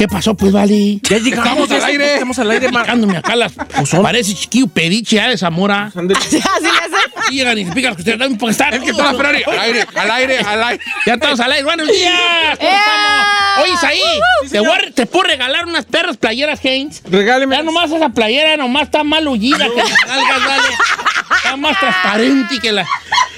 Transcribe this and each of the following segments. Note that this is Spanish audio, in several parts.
¿Qué pasó, pues, Vali? Ya llegamos al aire. Estamos al aire marcándome acá las... Parece chiquillo pediche ya de Zamora. Hace. Y llegan y se pican los que ustedes porque están... Es que la Ferrari. Al aire, al aire, al aire. Ya estamos al aire. Buenos días. ¿Cómo estamos? Oye, ahí. Te, puedo regalar unas perras playeras Haynes. Regáleme. Ya nomás esa playera nomás está mal hullida que las nalgas, vale. Está más transparente que la...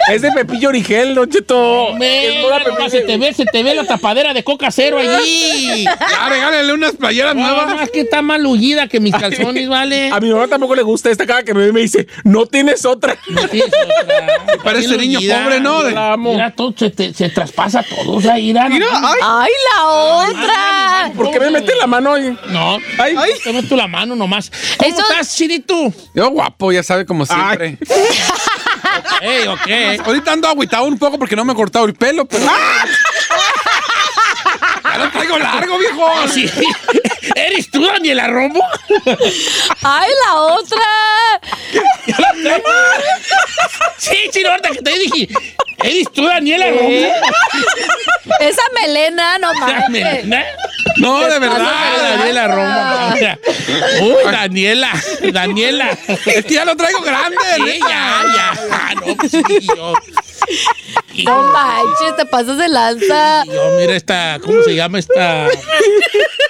Es de Pepillo Origel, Don Cheto. Es se te ve, se te ve la tapadera de coca cero allí. Ya, regálale unas playeras No, nuevas. más que está mal hullida que mis calzones, vale. A mi mamá tampoco le gusta esta cara que me ve y me dice, no tienes otra. No tienes otra. Parece niño hullida. pobre, ¿no? De- Mira, mira, todo se, te- se traspasa todo, o sea, mira. Mira, no, ay, ¡Ay, la otra! ¿por qué me mete la mano ahí? No, Ay. te meto la mano nomás. ¿Cómo Eso- estás, Chirito? Yo guapo, ya sabe, como siempre. Ey, ok. Ahorita ando agüitado un poco porque no me he cortado el pelo, pero... ya lo traigo largo, viejo. Sí. ¿Eres tú, Daniela Romo? ¡Ay, la otra! Sí, Chino, ahorita que te dije. ¿Eres tú, Daniela Romo? Esa melena, no mames. ¿No? No, de Ah, verdad. Daniela Romo. Uy, Daniela, Daniela. Es que ya lo traigo grande. Sí, ya, ya. Ah, no, pues sí, yo. Y- No manches, te pasas de lanza. Yo, mira esta, ¿cómo se llama esta?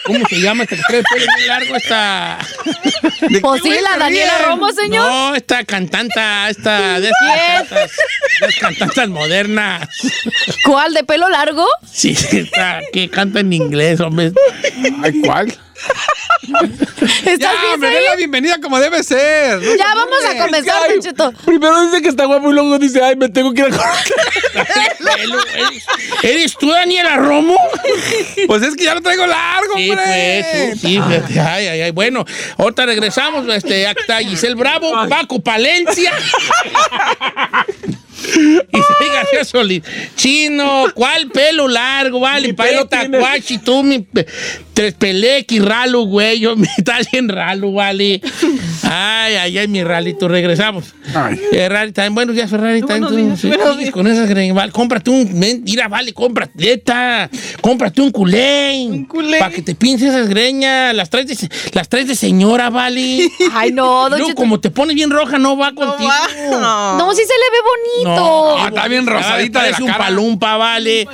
¿Cómo se llama esta que trae el pelo bien largo? Esta. Pues sí, la Daniela Romo, señor. No, esta cantanta, esta de esas cantantas, de esas cantantas modernas. ¿Cuál? ¿De pelo largo? Sí, esta que canta en inglés, hombre. Ay, ¿cuál? ¿Estás Ya, bien me la bienvenida como debe ser. No Ya vamos a comenzar, Ay, Cheto. Primero dice que está guapo y luego dice, ay, me tengo que ir a ¿Eres, eres tú, Daniela Romo? Pues es que ya lo traigo largo, Sí, hombre. pues, sí. Ay, ay, ay. Bueno, ahorita regresamos. Este, está Giselle Bravo, Paco Palencia. y se García Solís. Chino, ¿cuál pelo largo? Vale, tienes. guachi, tú, mi tres pelequi, ralo, güey. Yo me estás bien ralo, vale. Ay, ay, ay, mi ralito. Regresamos. Ay. Ferrari, también buenos días, Ferrari. también tú, sí, sigues con esas greñas. Vale, cómprate un. Mira, vale, cómprate. Neta, cómprate un culé. Un culé. Para que te pinces esas greñas. Las traes de, las traes de señora, vale. Ay, no, Luego, como te pones bien roja, no va contigo. No, sí se le ve bonito. Ah, está bien rosadita de la un cara. palumpa, vale.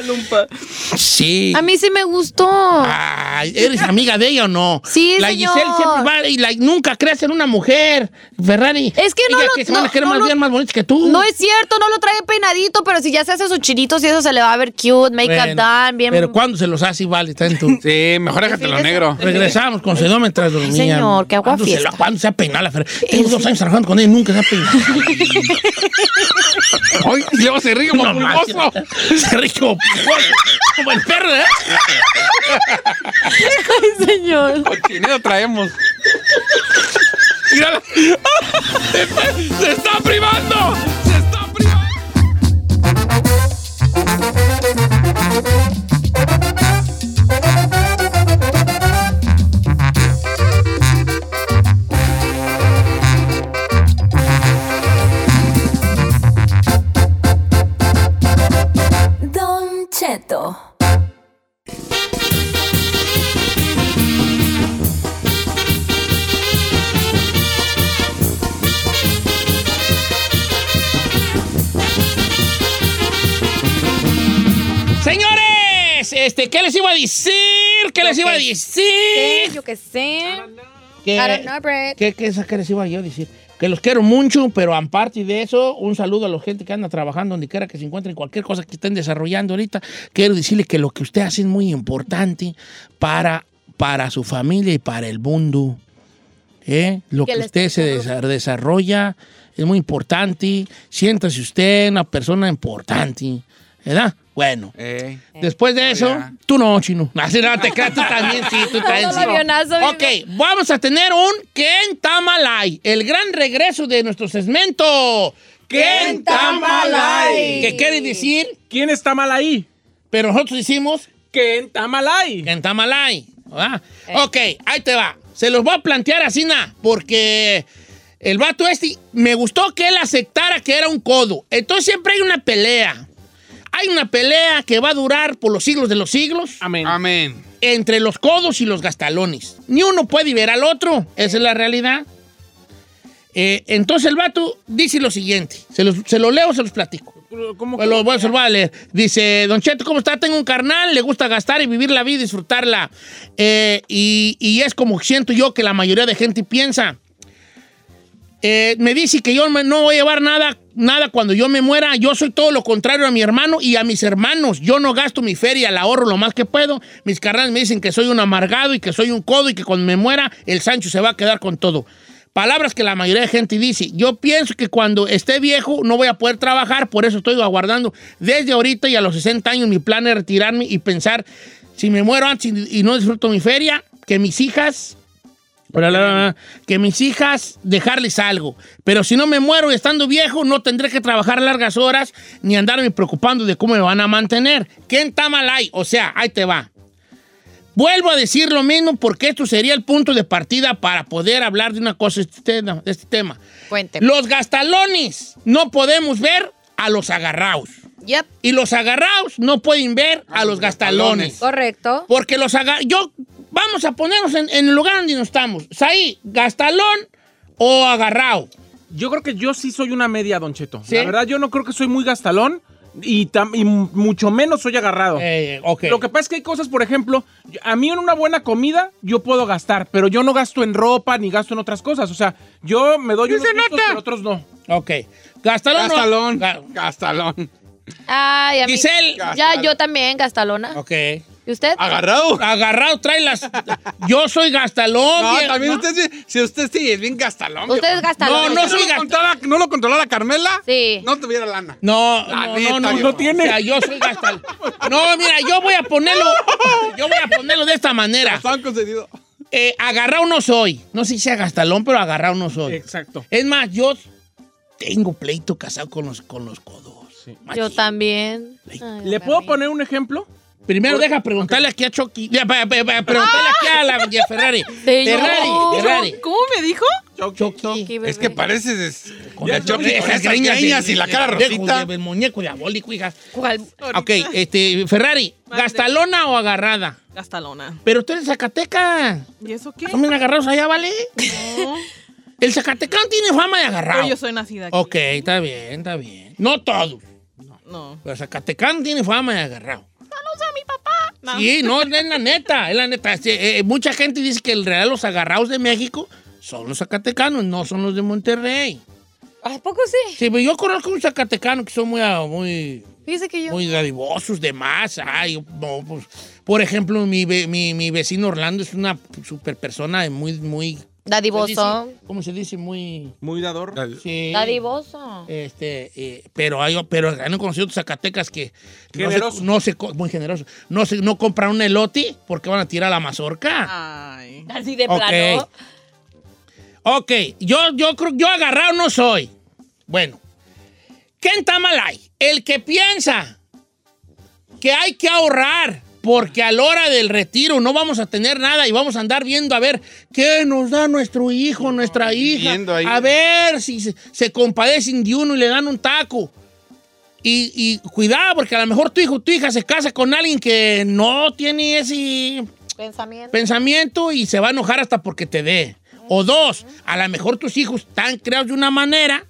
Sí. A mí sí me gustó. Ay, ¿eres amiga de ella o no? Sí, La señor. Giselle siempre va y la- nunca creas en una mujer, Ferrari. Es que no Ella lo- que se van a no- querer no más lo- bien más bonitos que tú. No es cierto, no lo trae peinadito, pero si ya se hace sus chinitos y eso se le va a ver cute, make up Bueno, done, bien. Pero cuando se los hace, vale, está en tu. Sí, mejor déjatelo negro. Regresamos con Sedó mientras dormía. señor, qué agua ¿Cuándo se, fiesta. la- ¿Cuándo se ha peinado la Ferrari? Tengo dos años trabajando con ella y nunca se ha peinado. Ay, y luego se ríe como No, pulgoso. Se ríe como, como el perro, ¿eh? Ay, señor. Cochinero traemos. Mírala. ¡Se está privando! ¡Se está privando! Cheto. Señores, este, ¿qué les iba a decir? ¿Qué les iba a decir? Yo qué sé. Que- I don't know, Brett. ¿Qué, qué, qué les iba yo a decir? Que los quiero mucho, pero aparte de eso, un saludo a la gente que anda trabajando donde quiera que se encuentren, cualquier cosa que estén desarrollando ahorita. Quiero decirle que lo que usted hace es muy importante para para su familia y para el mundo. ¿Eh? Lo Que usted se desa- desarrolla es muy importante. Siéntase usted una persona importante. ¿Verdad? Bueno. Eh. Después de eso, ya. tú no, chino. Así no te creas, tú también, sí, tú también. Sí. avionazo, Ok, vamos a tener un Ken Tamalay, el gran regreso de nuestro segmento. Ken Tamalay. ¿Qué quiere decir? ¿Quién está mal ahí? Pero nosotros decimos ¿Quién está mal ahí? Ken Tamalay. ¿verdad? Ok, ahí te va. Se los voy a plantear así, na, porque el vato este, me gustó que él aceptara que era un codo. Entonces siempre hay una pelea. Hay una pelea que va a durar por los siglos de los siglos Amén. Amén. entre los codos y los gastalones. Ni uno puede ver al otro. Esa es la realidad. Eh, entonces el vato dice lo siguiente. Se, los- se lo leo, se los platico. ¿Cómo Pues lo voy a- se los voy a leer. Dice, Don Cheto, ¿cómo está? Tengo un carnal, le gusta gastar y vivir la vida y disfrutarla. Eh, y, y es como siento yo que la mayoría de gente piensa. Eh, me dice que yo no voy a llevar nada, nada cuando yo me muera. Yo soy todo lo contrario a mi hermano y a mis hermanos. Yo no gasto mi feria, la ahorro lo más que puedo. Mis carnales me dicen que soy un amargado y que soy un codo y que cuando me muera el Sancho se va a quedar con todo. Palabras que la mayoría de gente dice. Yo pienso que cuando esté viejo no voy a poder trabajar, por eso estoy aguardando desde ahorita y a los 60 años mi plan es retirarme y pensar, si me muero antes y no disfruto mi feria, que mis hijas Bla, bla, bla, que mis hijas dejarles algo. Pero si no me muero estando viejo, no tendré que trabajar largas horas ni andarme preocupando de cómo me van a mantener. ¿Quién está mal ahí? O sea, ahí te va. Vuelvo a decir lo mismo porque esto sería el punto de partida para poder hablar de una cosa, de este tema. este. Cuénteme. Los gastalones no podemos ver a los agarrados. Yep, Y los agarrados no pueden ver a, los gastalones. correcto. Porque los agar... Yo, vamos a ponernos en, en el lugar donde nos estamos. Ahí, gastalón o agarrado. Yo creo que yo sí soy una media, Don Cheto. ¿Sí? La verdad, yo no creo que soy muy gastalón y, tam- y mucho menos soy agarrado. Eh, ok. Lo que pasa es que hay cosas, por ejemplo, a mí en una buena comida yo puedo gastar, pero yo no gasto en ropa ni gasto en otras cosas. O sea, yo me doy unos se gustos, nota. pero otros no. Ok. Gastalón. Gastalón. Ga- Gastalón. Ay, a mí. Giselle. Ya, yo también, Gastalona. Ok. ¿Y usted? Agarrado. Agarrado, trae las... Yo soy gastalón. No, también ¿no? usted sí, si usted sí es bien gastalón. ¿Usted es viejo. Gastalona? No, no Si soy lo gastalón. controla- ¿No lo controlara Carmela? Sí. No tuviera lana. No, La no, neta, no, no, no tiene. O sea, yo soy gastalón. No, mira, yo voy a ponerlo... Yo voy a ponerlo de esta manera. Han concedido. Eh, agarrado no soy. No sé si sea gastalón, pero agarrado no soy. Exacto. Es más, yo tengo pleito casado con los, con los codos. Yo también. Ay. ¿Le puedo poner un ejemplo? Primero deja preguntarle aquí a Chucky. Ya, pa- pa- pa- Preguntarle aquí a la de Ferrari. Ferrari, Ferrari. ¿Cómo me dijo? Chucky. Es que pareces. Con Chucky, con esas greñas y la cara rosita. de- El muñeco diabólico, hija. ¿Cuál? Ok, este, Ferrari, Madre. ¿gastalona o agarrada? Gastalona. Pero tú eres Zacateca. ¿Y eso qué? Son bien agarrados allá, ¿vale? No, El Zacatecano tiene fama de agarrado. pero yo soy nacida aquí. Ok, está bien, está bien. No todos. No. Pero Zacatecano tiene fama de agarrado. No. Sí, no, es la neta, es la neta. Sí, eh, mucha gente dice que en realidad los agarrados de México son los zacatecanos, no son los de Monterrey. ¿A poco sí? Sí, pero yo conozco un zacatecano que son muy, ah, muy, Fíjese que yo. muy dadivosos de más. Ay, no, pues, por ejemplo, mi, mi, mi vecino Orlando es una super persona muy, muy... Dadivoso. ¿Cómo se dice? Muy... Muy dador. Sí. Dadivoso. Este, eh, pero hay, pero han conocido otros Zacatecas que no se, Generoso. no se muy generoso, no se, no compran un elote porque van a tirar la mazorca. Ay. Así de Ok. plano. Ok, yo, yo creo, yo agarrado no soy. Bueno, ¿quién está mal ahí? El que piensa que hay que ahorrar porque a la hora del retiro no vamos a tener nada y vamos a andar viendo a ver qué nos da nuestro hijo, nuestra hija. A ver si se, se compadecen de uno y le dan un taco. Y, y cuidado, porque a lo mejor tu hijo o tu hija se casa con alguien que no tiene ese Pensamiento. pensamiento y se va a enojar hasta porque te dé. O dos, a lo mejor tus hijos están creados de una manera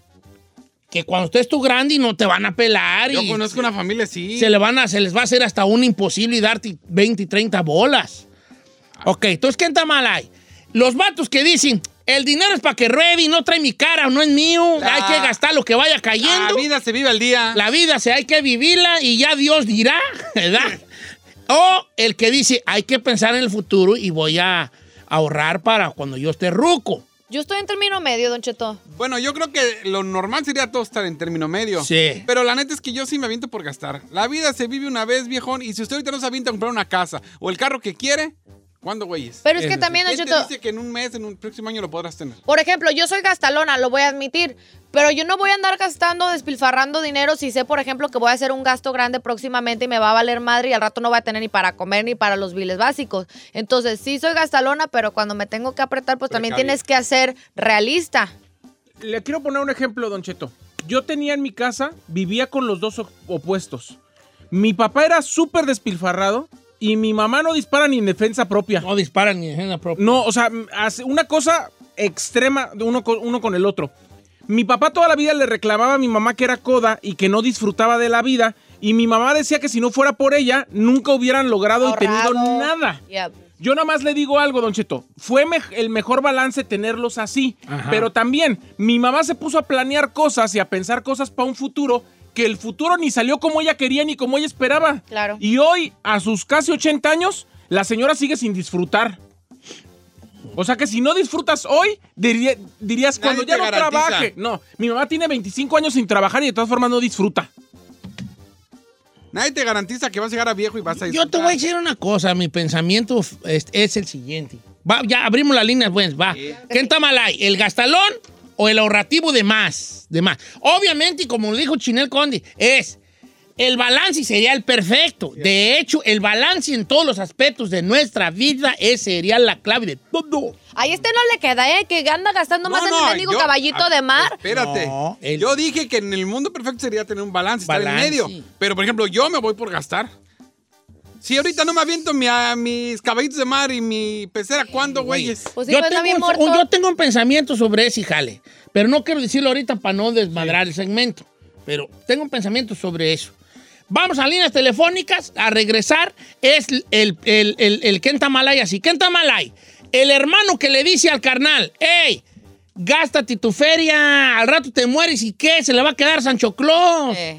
que cuando estés tú grande y no te van a pelar Yo y conozco una familia así. se, le van a, se les va a hacer hasta un imposible y darte 20 y 30 bolas. Ok, entonces, ¿quién está mal ahí? Los vatos que dicen, el dinero es para que ruede y no trae mi cara, no es mío, La- hay que gastar lo que vaya La cayendo. vida se vive al día. La vida se hay que vivirla y ya Dios dirá, ¿verdad? O el que dice, hay que pensar en el futuro y voy a ahorrar para cuando yo esté ruco. Yo estoy en término medio, Don Cheto. Bueno, yo creo que lo normal sería todo estar en término medio. Sí. Pero la neta es que yo sí me aviento por gastar. La vida se vive una vez, viejón, y si usted ahorita no se avienta a comprar una casa o el carro que quiere, ¿cuándo, güeyes? Pero es que Eso también, Don ¿Quién te Cheto, dice que en un mes, en un próximo año lo podrás tener? por ejemplo, yo soy gastalona, lo voy a admitir, pero yo no voy a andar gastando, despilfarrando dinero si sé, por ejemplo, que voy a hacer un gasto grande próximamente y me va a valer madre y al rato no voy a tener ni para comer ni para los biles básicos. Entonces, sí soy gastalona, pero cuando me tengo que apretar, pues también tienes que ser realista. Le quiero poner un ejemplo, Don Cheto. Yo tenía en mi casa, vivía con los dos op- opuestos. Mi papá era súper despilfarrado y mi mamá no dispara ni en defensa propia. No disparan ni en la propia. No, o sea, hace una cosa extrema de uno con, uno con el otro. Mi papá toda la vida le reclamaba a mi mamá que era coda y que no disfrutaba de la vida. Y mi mamá decía que si no fuera por ella, nunca hubieran logrado y tenido nada. Yep. Yo nada más le digo algo, Don Cheto. Fue el mejor balance tenerlos así. Pero también, mi mamá se puso a planear cosas y a pensar cosas para un futuro que el futuro ni salió como ella quería ni como ella esperaba. Claro. Y hoy, a sus casi 80 años, la señora sigue sin disfrutar. O sea que si no disfrutas hoy, diría- dirías Nadie cuando ya no garantiza. trabaje. No, mi mamá tiene 25 años sin trabajar y de todas formas no disfruta. Nadie te garantiza que vas a llegar a viejo y vas a Yo te disfrutar. voy a decir una cosa, mi pensamiento es, es el siguiente. Va, ya abrimos las líneas, pues, va. ¿Qué está mal ahí? ¿El gastalón o el ahorrativo de más? De más. Obviamente, y como lo dijo Chinel Conde, es el balance sería el perfecto. De hecho, el balance en todos los aspectos de nuestra vida es, sería la clave de todo. Ahí este no le queda, ¿eh? Que anda gastando más en el mendigo yo- caballito de mar. Espérate. No, el- Yo dije que en el mundo perfecto sería tener un balance, estar en Balance. medio. Pero, por ejemplo, yo me voy por gastar. Si ahorita no me aviento mi- a mis caballitos de mar y mi pecera, ¿cuándo, güeyes? Pues sí, yo, pues, tengo un- yo tengo un pensamiento sobre ese jale, pero no quiero decirlo ahorita para no desmadrar el segmento, pero tengo un pensamiento sobre eso. Vamos a líneas telefónicas, a regresar, es el, el, el, el Kenta Malay así. Kenta Malay, el hermano que le dice al carnal, hey, gástate tu feria, al rato te mueres y qué, se le va a quedar Sancho Claus. Eh.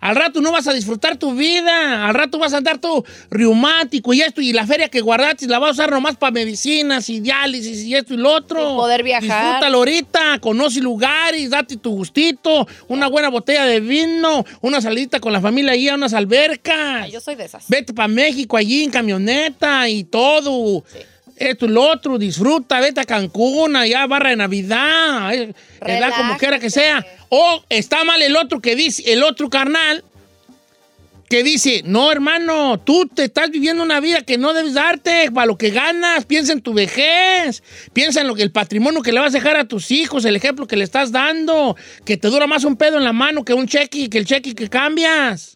Al rato no vas a disfrutar tu vida. Al rato vas a andar todo reumático y esto. Y la feria que guardaste la vas a usar nomás para medicinas y diálisis y esto y lo otro. Poder viajar. Disfrútalo ahorita. Conoce lugares, date tu gustito. Una buena botella de vino. Una salidita con la familia ahí a unas albercas. Yo soy de esas. Vete para México allí en camioneta y todo. Esto y lo otro, disfruta, vete a Cancún, allá barra de Navidad, eh, edad como quiera que sea. O está mal el otro que dice, el otro carnal, que dice, no hermano, tú te estás viviendo una vida que no debes darte para lo que ganas, piensa en tu vejez, piensa en lo que el patrimonio que le vas a dejar a tus hijos, el ejemplo que le estás dando, que te dura más un pedo en la mano que un cheque, que el cheque que cambias.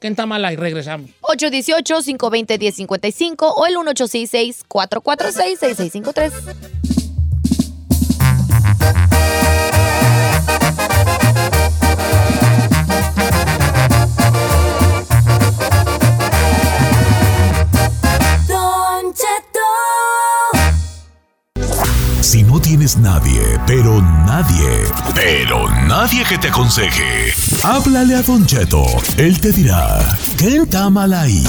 Kentamala y regresamos. 818-520-1055 o el 1866 446 6653 Si no tienes nadie, pero nadie, pero nadie que te aconseje, háblale a Don Cheto. Él te dirá, ¿qué está mal ahí?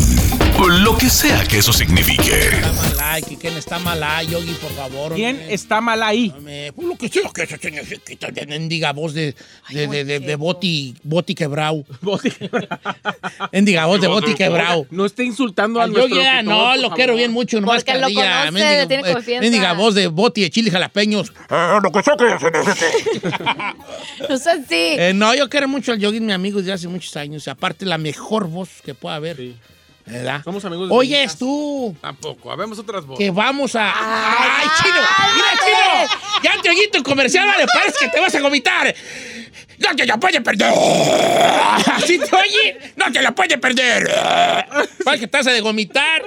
Lo que sea que eso signifique. Está mal ahí, que quién está mal ahí, Yogi, por favor. ¿Quién hombre. está mal ahí? Hombre, pues lo que sea que eso significa, de mendiga voz de, de, de, de, de boti, boti quebrao. Mendiga voz de boti quebrao. No esté insultando a Yo nuestro ya locutor, no, lo quiero bien mucho, nomás Porque lo conoce, tiene eh, confianza. mendiga voz de boti de chile jalapeños. lo que sea que se necesite. No sé si. Eh, no, yo quiero mucho al Yogi, mi amigo desde hace muchos años. Aparte, la mejor voz que pueda haber. ¿Verdad? Somos amigos de Oye, niñas. tú, Tampoco. Habemos otras voces. que vamos a. ¡Ay, chino! ¡Mira, chino! Ya te oí tu comercial, vale, parece que te vas a vomitar. ¡No te la puedes perder! ¿Así te oye? ¡No te la puedes perder! Parece que estás a de vomitar.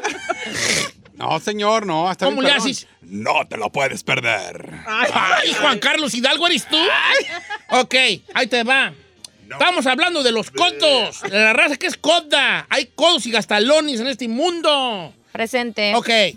No, señor, no. Hasta ¿Cómo le haces? No te lo puedes perder. ¡Ay, Juan Carlos Hidalgo, ¿eres tú? Ok, ahí te va. Estamos hablando de los codos, de la raza que es coda. Hay codos y gastalones en este mundo. Presente. Ok. ¿Qué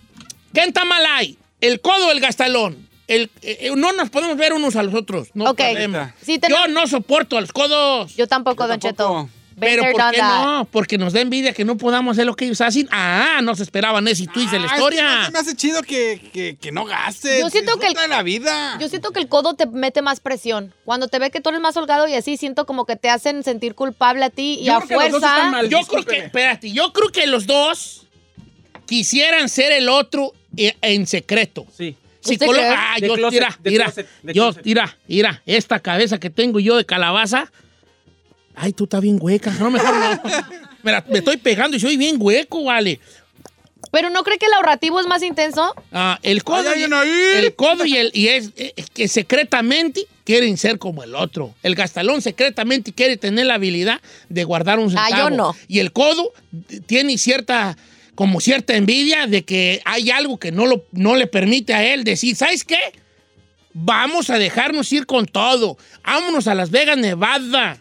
está mal ahí? ¿El codo o el gastalón? El, eh, eh, no nos podemos ver unos a los otros. No Ok. podemos. Sí, tenemos- Yo no soporto a los codos. Yo tampoco, Yo Don Cheto. tampoco. Pero ¿por qué that. no? Porque nos da envidia que no podamos hacer lo que ellos hacen. Ah, no se esperaban ese twist de la Ah, es que historia. me hace chido que, que, que no gastes. Yo siento que el- disfruta de la vida. Yo siento que el codo te mete más presión. Cuando te ve que tú eres más holgado y así, siento como que te hacen sentir culpable a ti y Yo a creo que los dos están fuerza. mal. Yo creo que, espérate, yo creo que los dos quisieran ser el otro eh, en secreto. Sí. Ah, De yo, closet, mira, de mira, closet, de yo, closet. mira, mira, esta cabeza que tengo yo de calabaza. Ay, tú estás bien hueca. No, mejor no. Mira, me estoy pegando y soy bien hueco, vale. Pero ¿no cree que el ahorrativo es más intenso? Ah, el codo, Ay, y, ay, ay. el codo y el y es eh, que secretamente quieren ser como el otro. El gastalón secretamente quiere tener la habilidad de guardar un Ah, centavo. yo no. Y el codo tiene cierta como cierta envidia de que hay algo que no lo no le permite a él decir, ¿sabes qué? Vamos a dejarnos ir con todo. Vámonos a Las Vegas, Nevada.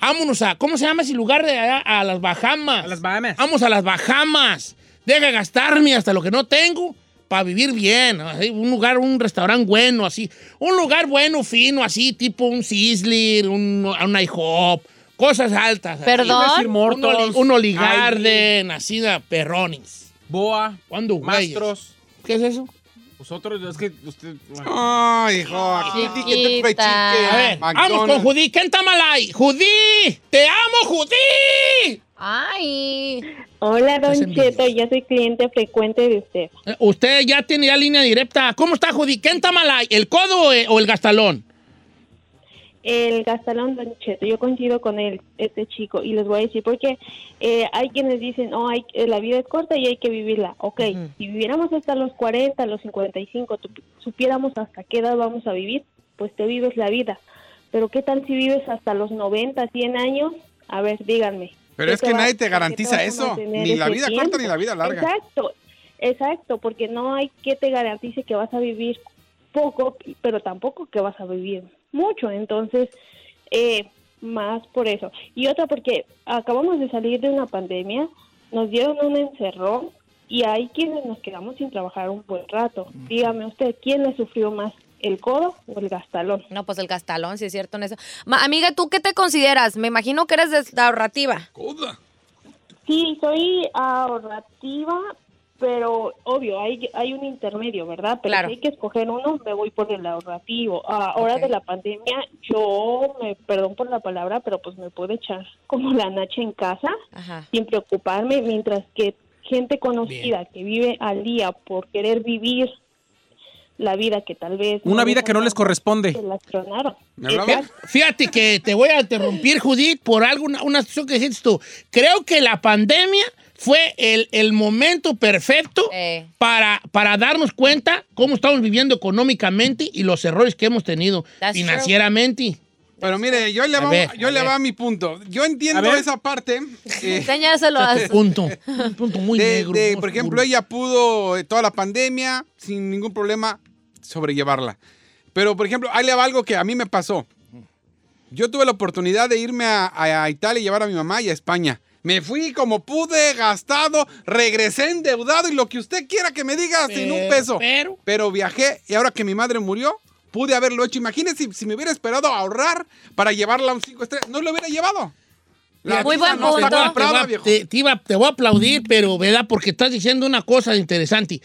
Vámonos a ¿cómo se llama ese lugar de allá? A las Bahamas. A las Bahamas. Vamos a las Bahamas. Deja gastarme hasta lo que no tengo para vivir bien. así, Un lugar, un restaurante bueno, así. Un lugar bueno, fino, así, tipo un Sizzler, un, un IHOP. Cosas altas. Perdón. Un, Mortals, Oli- un Olive Ivy, Garden, así de perrones. Boa. ¿Cuándo? Mastros. ¿Qué es eso? Vosotros, es que usted. bueno. Ay, hijo, aquí di que te. A ver, vamos con Judí. ¿Quién está mal ahí? ¡Judí! ¡Te amo, Judí! Ay. Hola, Don. Cheto, ya soy cliente frecuente de usted. Eh, Usted ya tiene ya línea directa. ¿Cómo está, Judí? ¿Quién está mal ahí? ¿El codo eh, o el gastalón? El gastalón, Don Cheto, yo coincido con él, este chico, y les voy a decir porque eh, hay quienes dicen, no, hay, eh, la vida es corta y hay que vivirla. Ok, si viviéramos hasta los 40, los 55, tu- supiéramos hasta qué edad vamos a vivir, pues te vives la vida. Pero ¿qué tal si vives hasta los 90, 100 años? A ver, díganme. Pero ¿Qué es que nadie te garantiza eso. Ni la vida corta ni la vida larga. Exacto, exacto, porque no hay que te garantice que vas a vivir poco, pero tampoco que vas a vivir mucho. Entonces, eh, más por eso. Y otra porque acabamos de salir de una pandemia, nos dieron un encerrón y hay quienes nos quedamos sin trabajar un buen rato. Dígame usted, ¿quién le sufrió más, el codo o el gastalón? No, pues el gastalón, si es cierto en eso. Ma- amiga, ¿tú qué te consideras? Me imagino que eres de ahorrativa. Coda. Sí, soy ahorrativa, pero obvio, hay, hay un intermedio, ¿verdad? Pero Claro. si hay que escoger uno, me voy por el ahorrativo. Ah, Ahora de la pandemia, yo, me perdón por la palabra, pero pues me puedo echar como la nacha en casa Ajá. sin preocuparme, mientras que gente conocida que vive al día por querer vivir la vida que tal vez... Una vida que no les corresponde. Se. Fíjate que te voy a interrumpir, Judith, por algo, una, una situación que dijiste tú. Creo que la pandemia fue el, el momento perfecto Eh. para, para darnos cuenta cómo estamos viviendo económicamente y los errores que hemos tenido That's true. financieramente. Pero mire, yo le A va, ver, yo a le va a mi punto. Yo entiendo esa parte. eh, a su- Punto. Un punto muy de, negro. de, muy por ejemplo, ella pudo eh, toda la pandemia sin ningún problema sobrellevarla. Pero, por ejemplo, ahí le va algo que a mí me pasó. Yo tuve la oportunidad de irme a, a Italia y llevar a mi mamá y a España. Me fui como pude, gastado, regresé endeudado y lo que usted quiera que me diga sin un Pero- peso. pero- Pero viajé y ahora que mi madre murió, pude haberlo hecho. Imagínese si, si me hubiera esperado a ahorrar para llevarla a un 5 estrellas. No lo hubiera llevado. La Muy buen punto. Te voy a- comprada, viejo. te, te iba- te voy a aplaudir, pero, ¿verdad? Porque estás diciendo una cosa interesante.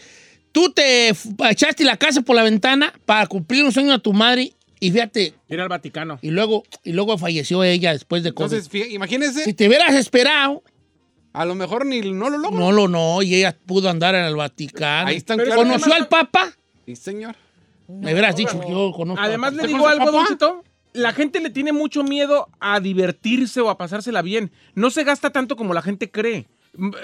Tú te echaste la casa por la ventana para cumplir un sueño a tu madre y fíjate, Ir al Vaticano. y luego, y luego falleció ella después de COVID. Entonces, imagínese, si te hubieras esperado, a lo mejor ni no lo logro. no lo no, y ella pudo andar en el Vaticano. Ahí están. ¿Conoció al Papa? Sí, señor. Me hubieras dicho que yo conozco al Además, Papa. le ¿Usted digo algo, a papá? Don Cheto. La gente le tiene mucho miedo a divertirse o a pasársela bien. No se gasta tanto como la gente cree.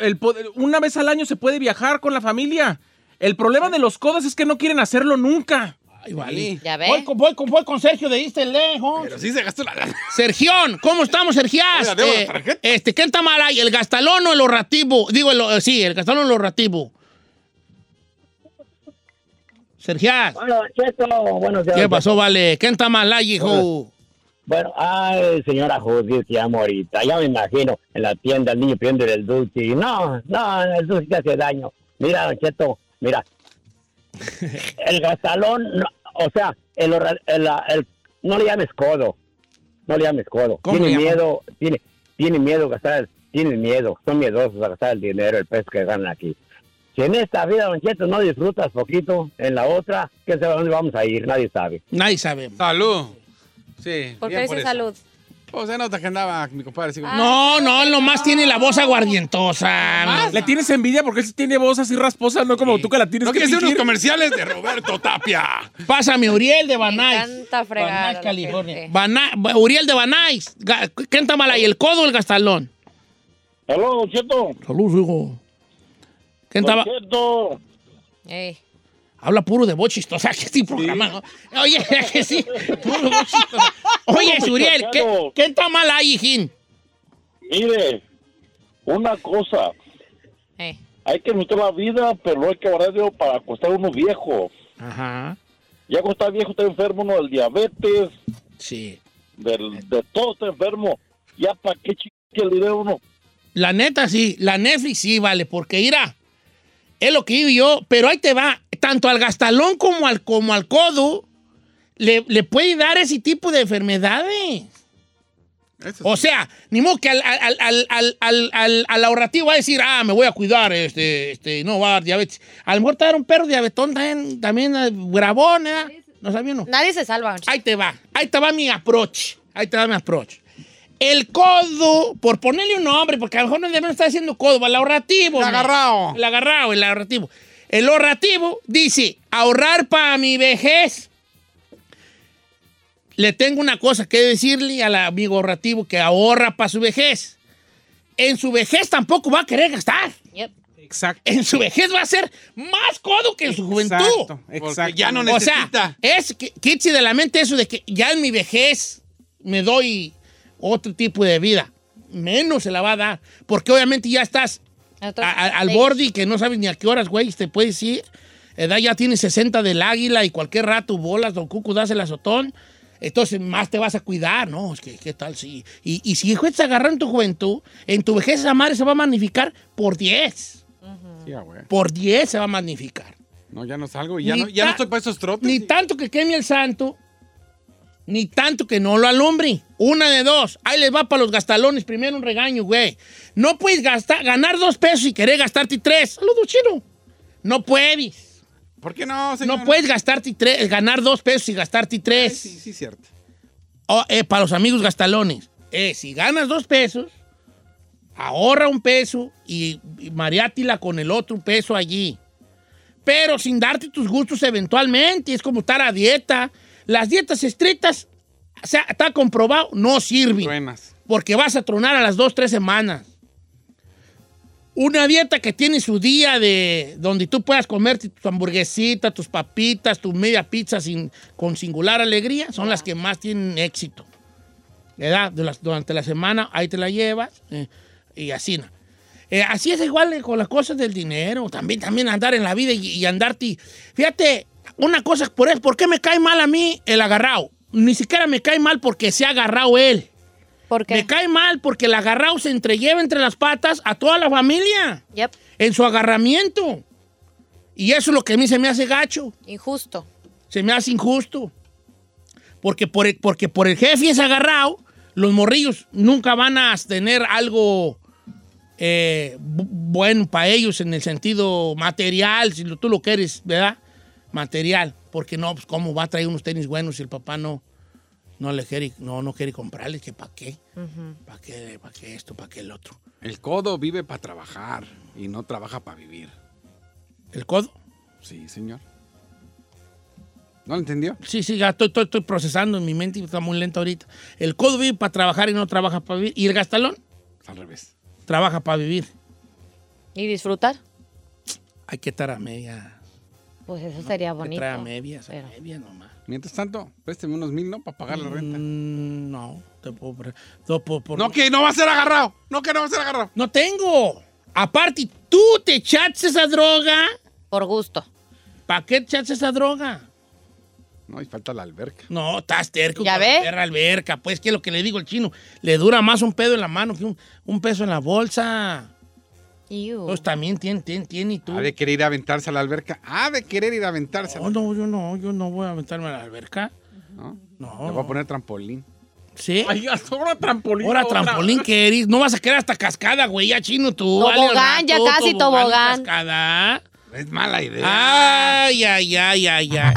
El poder- una vez al año se puede viajar con la familia. El problema de los codos es que no quieren hacerlo nunca. Ay, vale. Ya ve. Voy con, voy, con, voy con Sergio de East lejos. Pero sí se gastó la lana. Sergión, ¿cómo estamos, Sergiás? Oiga, debo la Eh, tarjeta. este, ¿qué está mal ahí? ¿El gastalón o el ahorrativo? Digo, el, eh, sí, el gastalón o el ahorrativo. Sergiás, Bueno, Cheto, buenos días. ¿qué pasó, vale? ¿Qué está mal ahí, hijo? Bueno, ay, señora Judith, que amo ahorita. Ya me imagino en la tienda el niño pidiendo el dulce. y No, no, el dulce te hace daño. Mira, Don Cheto, mira. El gastalón, no, o sea, el, horra- el- el- no le llames codo. No le llames codo. ¿Cómo Tiene miedo, tiene, tienen miedo a gastar, tienen miedo, son miedosos a gastar el dinero, el peso que ganan aquí. Si en esta vida, Don Cheto, no disfrutas poquito, en la otra, ¿qué sabe a dónde vamos a ir? Nadie sabe. Nadie sabe. Salud. Sí. ¿Por qué dice salud? Pues se nota que andaba mi compadre así como- No, no, nomás tiene la voz aguardientosa. Le tienes envidia porque él sí tiene voz así rasposa, no como tú que la tienes No que quieres hacer unos fingir. comerciales de Roberto Tapia. Pásame Uriel de Banais. encanta fregar a Banais, la California. gente. Bana- Uriel de Banais. Ga- ¿Qué está mal ahí, el codo o el gastalón? Aló, Don Cheto. Salud, hijo. ¿Qué Don? Cheto. Ey. Habla puro de voz chistosa, que este programa, ¿no? Oye, que sí, puro voz chistosa. Oye, Puro Uriel, ¿qué, mexicano. ¿qué está mal ahí, hijín? Mire, una cosa. Ey. Hay que meter la vida, pero no hay que guardar dinero para acostar uno viejo. Ajá. Ya cuando está viejo está enfermo uno del diabetes, Sí. del, de todo está enfermo. Ya para qué chique el dinero uno. La neta sí, la Netflix sí, vale, porque irá. Es lo que digo yo, pero ahí te va. Tanto al gastalón como al, como al codo le, le puede dar ese tipo de enfermedades. Eso O sí. sea, ni modo que al, al, al, al, al, al- al ahorrativo va a decir, ah, me voy a cuidar, este, este, no va a dar diabetes. A lo mejor te va a dar un perro diabetón también, también eh, bravón, ¿eh? ¿No sabía no? Nadie se salva. Ahí te va, ahí te va mi approach. Ahí te va mi approach. El codo, por ponerle un nombre, porque a lo mejor no estar diciendo codo, el ahorrativo. El ¿no? agarrao. El agarrado, el ahorrativo. El ahorrativo dice, ahorrar para mi vejez. Le tengo una cosa que decirle al amigo ahorrativo que ahorra para su vejez. En su vejez tampoco va a querer gastar. Yep. Exacto. En su vejez va a ser más codo que en su juventud. Exacto, ya no O necesita. sea, es que quítese de la mente eso de que ya en mi vejez me doy otro tipo de vida. Menos se la va a dar. Porque obviamente ya estás a- a- al y que no sabes ni a qué horas, güey, te puedes ir. Edad ya tiene 60 del águila y cualquier rato bolas, don Cucu, das el azotón. Entonces más te vas a cuidar, ¿no? Es que, ¿qué tal? Sí. Y, y si hijo te agarra en tu juventud, en tu vejez esa madre se va a magnificar por 10. Sí, ah, güey. Por 10 se va a magnificar. No, ya no salgo y ya, Ni no, ya no estoy para esos trotes. Ni tanto que queme el santo, ni tanto que no lo alumbre. Una de dos. Ahí les va para los gastalones. Primero un regaño, güey. No puedes gastar, ganar dos pesos y querer gastarte tres. Saludos, chino. No puedes. ¿Por qué no, señor? No puedes gastarte tres, ganar dos pesos y gastarte Ay, tres. Sí, sí, cierto. Oh, eh, para los amigos gastalones. Eh, si ganas dos pesos, ahorra un peso y, y mareátila con el otro peso allí. Pero sin darte tus gustos eventualmente. Es como estar a dieta. Las dietas estrictas, o sea, está comprobado, no sirven. Truenas. Porque vas a tronar a las dos, tres semanas. Una dieta que tiene su día de donde tú puedas comerte tu hamburguesita, tus papitas, tu media pizza sin, con singular alegría, son las que más tienen éxito. ¿Verdad? Durante la semana ahí te la llevas eh, y así. ¿no? Eh, así es igual con las cosas del dinero, también, también andar en la vida y, y andarte. Fíjate, una cosa, por, eso, ¿por qué me cae mal a mí el agarrado? Ni siquiera me cae mal porque se ha agarrado él. ¿Por qué? Me cae mal porque el agarrado se entrelleva entre las patas a toda la familia Yep. en su agarramiento. Y eso es lo que a mí se me hace gacho, Injusto. se me hace injusto. Porque por el, porque por el jefe es agarrado, los morrillos nunca van a tener algo eh, bu- bueno para ellos en el sentido material, si tú lo quieres, ¿verdad? Material. Porque no, pues cómo va a traer unos tenis buenos si el papá no, no le quiere, no, no quiere comprarles, que para qué. ¿Para qué, para qué esto, para qué el otro? El codo vive para trabajar y no trabaja para vivir. ¿El codo? Sí, señor. ¿No lo entendió? Sí, sí, ya estoy, estoy- estoy procesando en mi mente y está muy lento ahorita. El codo vive para trabajar y no trabaja para vivir. ¿Y el gastalón? Al revés. Trabaja para vivir. ¿Y disfrutar? Hay que estar a media. Pues eso sería bonito. traer a medias, a Pero- medias nomás. Mientras tanto, présteme unos mil, ¿no? Para pagar la renta. Mm, no, te puedo... pre- no puedo- por- No, que no va a ser agarrado. No, que no va a ser agarrado. No tengo. Aparte, tú te echaste esa droga. Por gusto. ¿Para qué te echaste esa droga? No, y falta la alberca. No, estás terco. ¿Ya con la alberca. Pues, que es lo que le digo al chino? Le dura más un pedo en la mano que un, un peso en la bolsa. Iu. Pues también tiene, tiene, tiene y tú. Ha de querer ir a aventarse a la alberca. Ha de querer ir a aventarse. a No, la- no, yo no, yo no voy a aventarme a la alberca. ¿No? No. Le voy a poner trampolín. Sí. Ay, hasta ahora trampolín. Ahora trampolín que eres. No vas a quedar hasta cascada, güey, ya chino tú. Tobogán, vale, ya rato, casi y tobogán. Cascada. Es mala idea. Ay, ay, ay, ay, ay.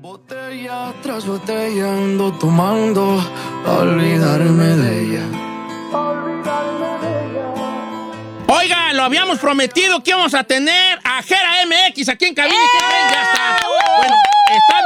Botella tras botella ando tomando olvidarme de ella. Oiga, lo habíamos prometido que íbamos a tener a Jera MX aquí en cabina. y ¿qué creen? Ya está. Bueno,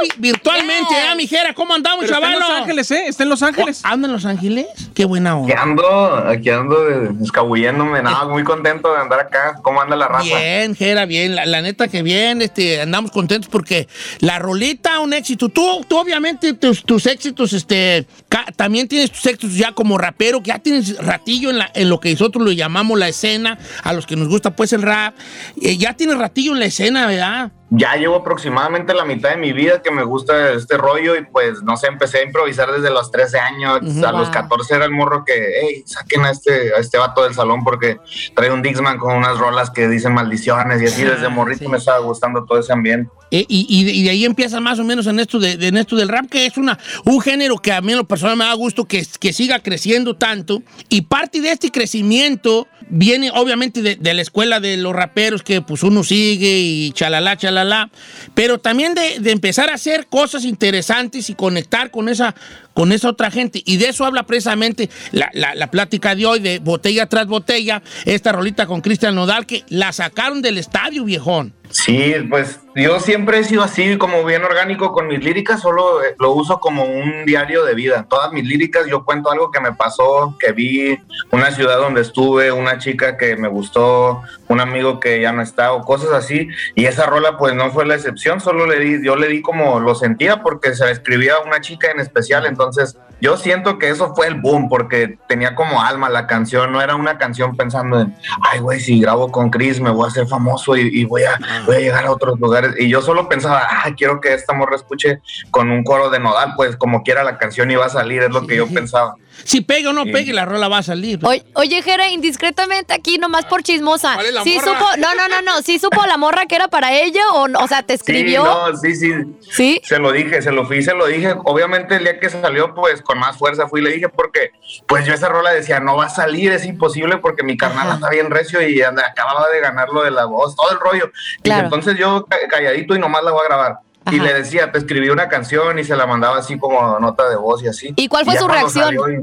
vi- virtualmente, ¿eh, mi Jera? ¿Cómo andamos, Pero está en? Los Ángeles, ¿eh? Está en Los Ángeles. ¿Anda en Los Ángeles? Qué buena Aquí onda. ando, aquí ando eh, escabulléndome, nada, muy contento de andar acá. ¿Cómo anda la raza? Bien, Jera, bien. La, la neta que bien, este, andamos contentos porque la rolita, un éxito. Tú, tú obviamente, tus, tus éxitos, este, también tienes tus éxitos ya como rapero, que ya tienes ratillo en, la, en lo que nosotros lo llamamos la escena, a los que nos gusta pues el rap. Eh, ya tienes ratillo en la escena, ¿verdad? Ya llevo aproximadamente la mitad de mi vida que me gusta este rollo y pues no sé, empecé a improvisar desde los 13 años. A los Wow. 14 era el morro que, hey, saquen a este, a este vato del salón porque trae un Dixman con unas rolas que dicen maldiciones y así desde Ah, morrito sí. me estaba gustando todo ese ambiente. Eh, y, y de, y de ahí empiezas más o menos en esto, de, de- en esto del rap, que es una, un género que a mí en lo personal me da gusto que, que siga creciendo tanto. Y parte de este crecimiento viene obviamente de, la escuela de los raperos que pues uno sigue y chalala, chalala. Pero también de, de empezar a hacer cosas interesantes y conectar con esa, con esa otra gente. Y de eso habla precisamente la, la- la plática de hoy, de botella tras botella, esta rolita con Cristian Nodal, que la sacaron del estadio, viejón. Sí, pues yo siempre he sido así, como bien orgánico con mis líricas, solo eh, lo uso como un diario de vida. Todas mis líricas yo cuento algo que me pasó, que vi, una ciudad donde estuve, una chica que me gustó, un amigo que ya no está o cosas así. Y esa rola pues no fue la excepción, solo le di, yo le di como lo sentía porque se la escribía a una chica en especial, entonces yo siento que eso fue el boom porque tenía como alma la canción, no era una canción pensando en, ay güey, si grabo con Chris me voy a hacer famoso y, y voy, a, voy a llegar a otros lugares. Y yo solo pensaba, ah, quiero que esta morra escuche con un coro de nodal, pues como quiera la canción iba a salir, es lo que yo pensaba. Si pega o no Sí. pegue, la rola va a salir. Oye, oye, Jera, indiscretamente aquí, nomás por chismosa. ¿Cuál es la ¿Sí morra? supo? No, no, no, no. ¿Sí supo la morra que era para ella o no? O sea, ¿te escribió? Sí, no, sí, sí. ¿Sí? Se lo dije, se lo fui, se lo dije. Obviamente el día que salió, pues con más fuerza fui y le dije porque, pues yo esa rola decía, no va a salir, es imposible porque mi carnal Ajá. anda bien recio y anda, acababa de ganar lo de la voz, todo el rollo. Y entonces yo ca- calladito y nomás la voy a grabar. Y le decía, te escribí una canción y se la mandaba así como nota de voz y así. ¿Y cuál fue su reacción? salió y-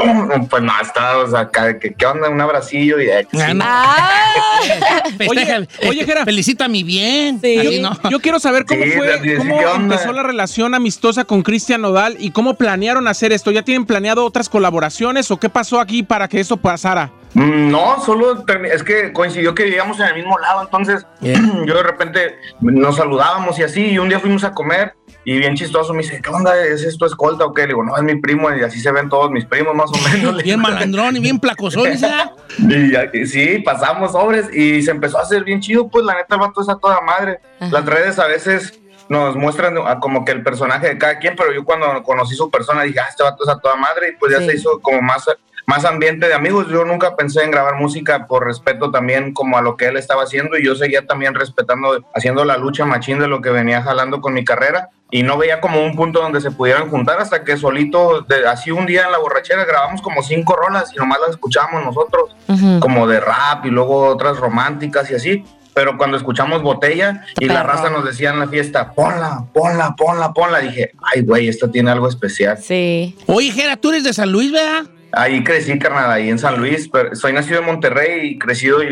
pues no, estaba, o sea, ¿qué, qué onda? Un abracillo y eh, sí. Ah, Oye, oye, Jera. felicítame bien. Sí. Así, ¿no? Yo quiero saber cómo Sí, fue, cómo empezó la relación amistosa con Cristian Nodal y cómo planearon hacer esto. ¿Ya tienen planeado otras colaboraciones o qué pasó aquí para que eso pasara? Mm, No, solo es que coincidió que vivíamos en el mismo lado, entonces yo de repente nos saludábamos y así, y un día fuimos a comer y bien chistoso me dice, ¿qué onda? ¿Es esto escolta o qué? Le digo, no, es mi primo y así se ven todos mis primos más o menos. Bien malandrón y bien placosón. Y, y sí, pasamos sobres y se empezó a hacer bien chido, pues la neta el vato es a toda madre. Ajá. Las redes a veces nos muestran a como que el personaje de cada quien, pero yo cuando conocí su persona dije, ah, este vato es a toda madre y pues ya Sí. se hizo como más, más ambiente de amigos. Yo nunca pensé en grabar música por respeto también como a lo que él estaba haciendo y yo seguía también respetando, haciendo la lucha machín de lo que venía jalando con mi carrera y no veía como un punto donde se pudieran juntar hasta que solito, de- así un día en la borrachera grabamos como cinco rolas y nomás las escuchábamos nosotros Ujú. como de rap y luego otras románticas y así. Pero cuando escuchamos botella y la Perro. raza nos decía en la fiesta, ponla, ponla, ponla, ponla, dije, ay, güey, esto tiene algo especial. Sí. Oye, Jera, tú eres de San Luis, ¿verdad? Ahí crecí, carnal, ahí en San Luis. Pero soy nacido en Monterrey y crecido y,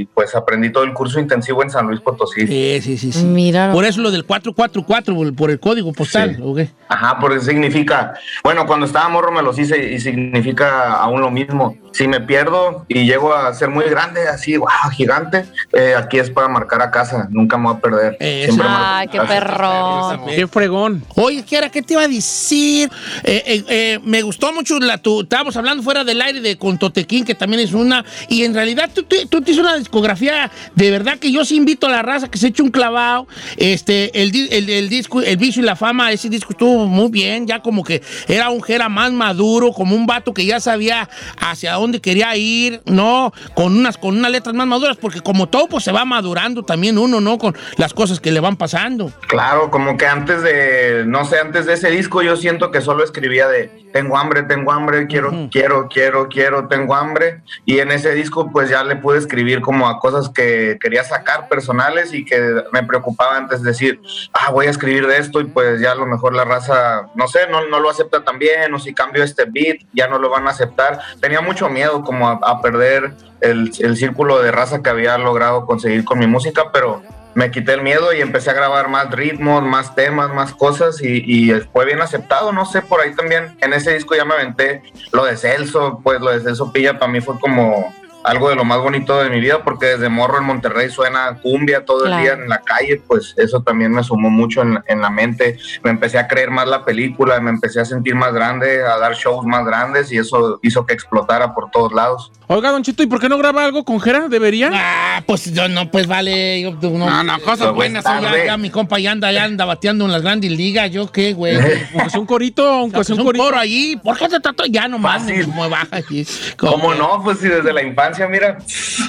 y, pues aprendí todo el curso intensivo en San Luis Potosí. Sí, sí, sí. sí. Mira. Por eso lo del 444, por, por el código postal, Sí. ¿o qué? Ajá, porque significa, bueno, cuando estaba morro me los hice y significa aún lo mismo. Si me pierdo y llego a ser muy grande, así, wow, gigante, eh, aquí es para marcar a casa, nunca me voy a perder. Siempre Ay, qué casa. perro. Qué fregón. Oye, ¿qué era? ¿Qué te iba a decir? Eh, eh, eh, me gustó mucho la tu. Estábamos hablando fuera del aire de Contotequín, que también es una. Y en realidad tú, tú, tú tienes una discografía de verdad que yo sí invito a la raza que se eche un clavado. Este, el, el, el disco, El vicio y la fama, ese disco estuvo muy bien. Ya como que era un Jera más maduro, como un vato que ya sabía hacia dónde quería ir, ¿no? Con unas, con unas letras más maduras, porque como todo, pues se va madurando también uno, ¿no? Con las cosas que le van pasando. Claro, como que antes de, no sé, antes de ese disco yo siento que solo escribía de tengo hambre, tengo hambre, quiero, quiero, quiero, quiero, tengo hambre. Y en ese disco pues ya le pude escribir como a cosas que quería sacar personales y que me preocupaba antes de decir, ah, voy a escribir de esto y pues ya a lo mejor la raza, no sé, no, no lo acepta tan bien o si cambio este beat ya no lo van a aceptar. Tenía mucho miedo como a, a perder el, el círculo de raza que había logrado conseguir con mi música, pero me quité el miedo y empecé a grabar más ritmos, más temas, más cosas y, y fue bien aceptado, no sé, por ahí también en ese disco ya me aventé lo de Celso, pues lo de Celso Pilla para mí fue como algo de lo más bonito de mi vida porque desde morro en Monterrey suena cumbia todo el día en la calle, pues eso también me sumó mucho en, en la mente, me empecé a creer más la película, me empecé a sentir más grande, a dar shows más grandes y eso hizo que explotara por todos lados. Oiga, Don Chito, ¿y por qué no graba algo con Jera? ¿Debería? Ah, pues yo no, pues vale. Yo, no, No, no, cosas Pues buenas. tarde. ya, ya mi compa ya anda, ya anda bateando en las grandes ligas. ¿Yo qué, güey? Aunque sea un corito, aunque Pues sea un un corito. coro allí. ¿Por qué te trato? Ya nomás Fácil. me baja aquí. ¿Cómo no? Pues si desde la infancia,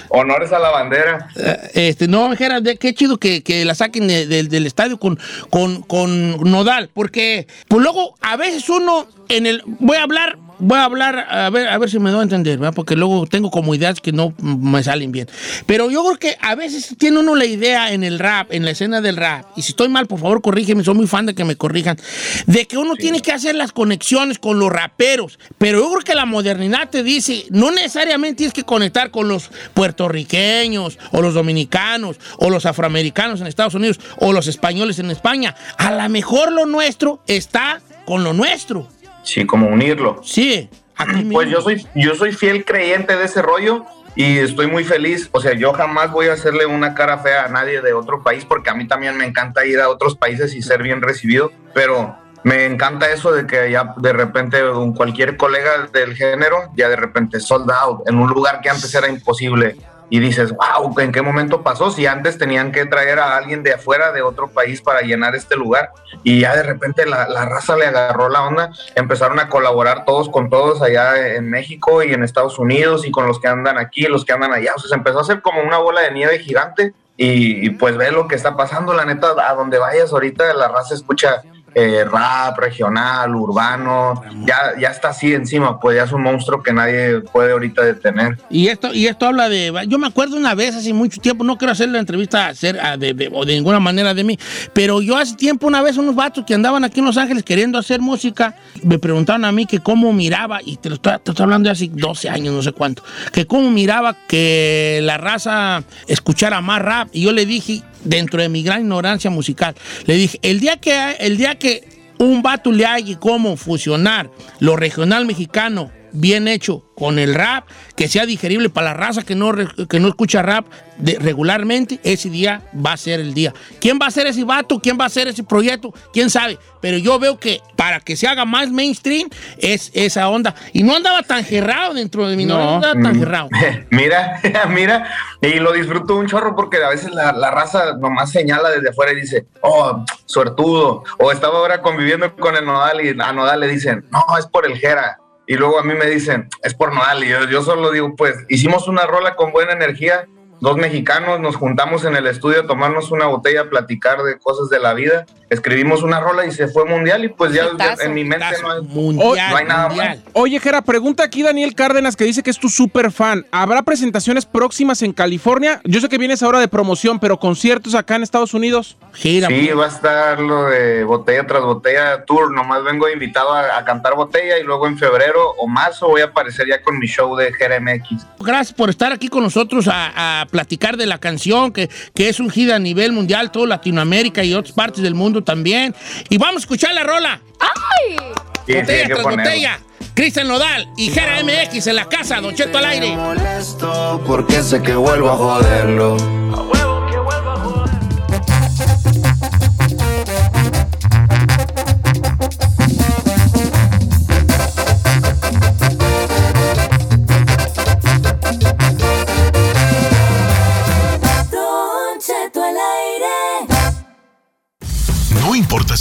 honores a la bandera. Eh, Este, no, Gerard, qué chido que, que la saquen de- del estadio con, con, con Nodal, porque pues luego a veces uno en el voy a hablar, voy a hablar a ver a ver si me doy a entender, ¿verdad? Porque luego tengo como ideas que no me salen bien. Pero yo creo que a veces tiene uno la idea en el rap, en la escena del rap, y si estoy mal, por favor, corrígeme, soy muy fan de que me corrijan, de que uno tiene que hacer las conexiones con los raperos, pero yo creo que la modernidad te dice, no necesariamente tienes que conectar con los puertorriqueños o los dominicanos o los afroamericanos en Estados Unidos o los españoles en España. A lo mejor lo nuestro está con lo nuestro. Sí, como unirlo. Sí, aquí Pues mismo. yo soy, yo soy fiel creyente de ese rollo y estoy muy feliz. O sea, yo jamás voy a hacerle una cara fea a nadie de otro país porque a mí también me encanta ir a otros países y ser bien recibido, pero me encanta eso de que ya de repente un- cualquier colega del género ya de repente sold out en un lugar que antes era imposible. Y dices, wow, ¿en qué momento pasó? Si antes tenían que traer a alguien de afuera, de otro país, para llenar este lugar, y ya de repente la, la raza le agarró la onda, empezaron a colaborar todos con todos allá en México y en Estados Unidos, y con los que andan aquí, los que andan allá. O sea, se empezó a hacer como una bola de nieve gigante, y, y pues ve lo que está pasando, la neta, a donde vayas ahorita, la raza escucha eh, rap, regional, urbano, ya, ya está así encima, pues ya es un monstruo que nadie puede ahorita detener. Y esto, y esto habla de. Yo me acuerdo una vez hace mucho tiempo, no quiero hacer la entrevista hacer, a- de, de- o de ninguna manera de mí, pero yo hace tiempo, una vez, unos vatos que andaban aquí en Los Ángeles queriendo hacer música, me preguntaron a mí que cómo miraba, y te lo estoy, te estoy hablando de hace 12 años, no sé cuánto, que cómo miraba que la raza escuchara más rap, y yo le dije, dentro de mi gran ignorancia musical, le dije, el día que, el día que un vato le haga cómo fusionar lo regional mexicano bien hecho con el rap, que sea digerible para la raza que no, que no escucha rap de- regularmente, ese día va a ser el día. ¿Quién va a ser ese vato? ¿Quién va a ser ese proyecto? ¿Quién sabe? Pero yo veo que para que se haga más mainstream es esa onda. Y no andaba tan gerrado dentro de mi no, No. andaba tan gerrado. Mira, mira, y lo disfruto un chorro porque a veces la, la raza nomás señala desde afuera y dice, oh, suertudo. O estaba ahora conviviendo con el Nodal y a Nodal le dicen, no, es por el Jera. Y luego a mí me dicen, es por Nodal. Y yo, yo solo digo, pues, hicimos una rola con buena energía, dos mexicanos, nos juntamos en el estudio a tomarnos una botella, a platicar de cosas de la vida, escribimos una rola y se fue mundial y pues ya, en mi mente no hay, mundial, no hay nada mundial. más. Oye, Jera, pregunta aquí Daniel Cárdenas que dice que es tu super fan. ¿Habrá presentaciones próximas en California? Yo sé que vienes ahora de promoción, pero conciertos acá en Estados Unidos. Gira, Sí, va a estar lo de botella tras botella tour. Nomás vengo invitado a, a cantar botella y luego en febrero o marzo voy a aparecer ya con mi show de GRMX. Gracias por estar aquí con nosotros a, a platicar de la canción, que, que es un hit a nivel mundial, todo Latinoamérica y otras partes del mundo también. Y vamos a escuchar la rola. ¡Ay! Sí, botella tras ponerlo. botella. Cristian Nodal y Jera MX en la casa, Don Cheto al aire. molesto porque sé que vuelvo a joderlo. Don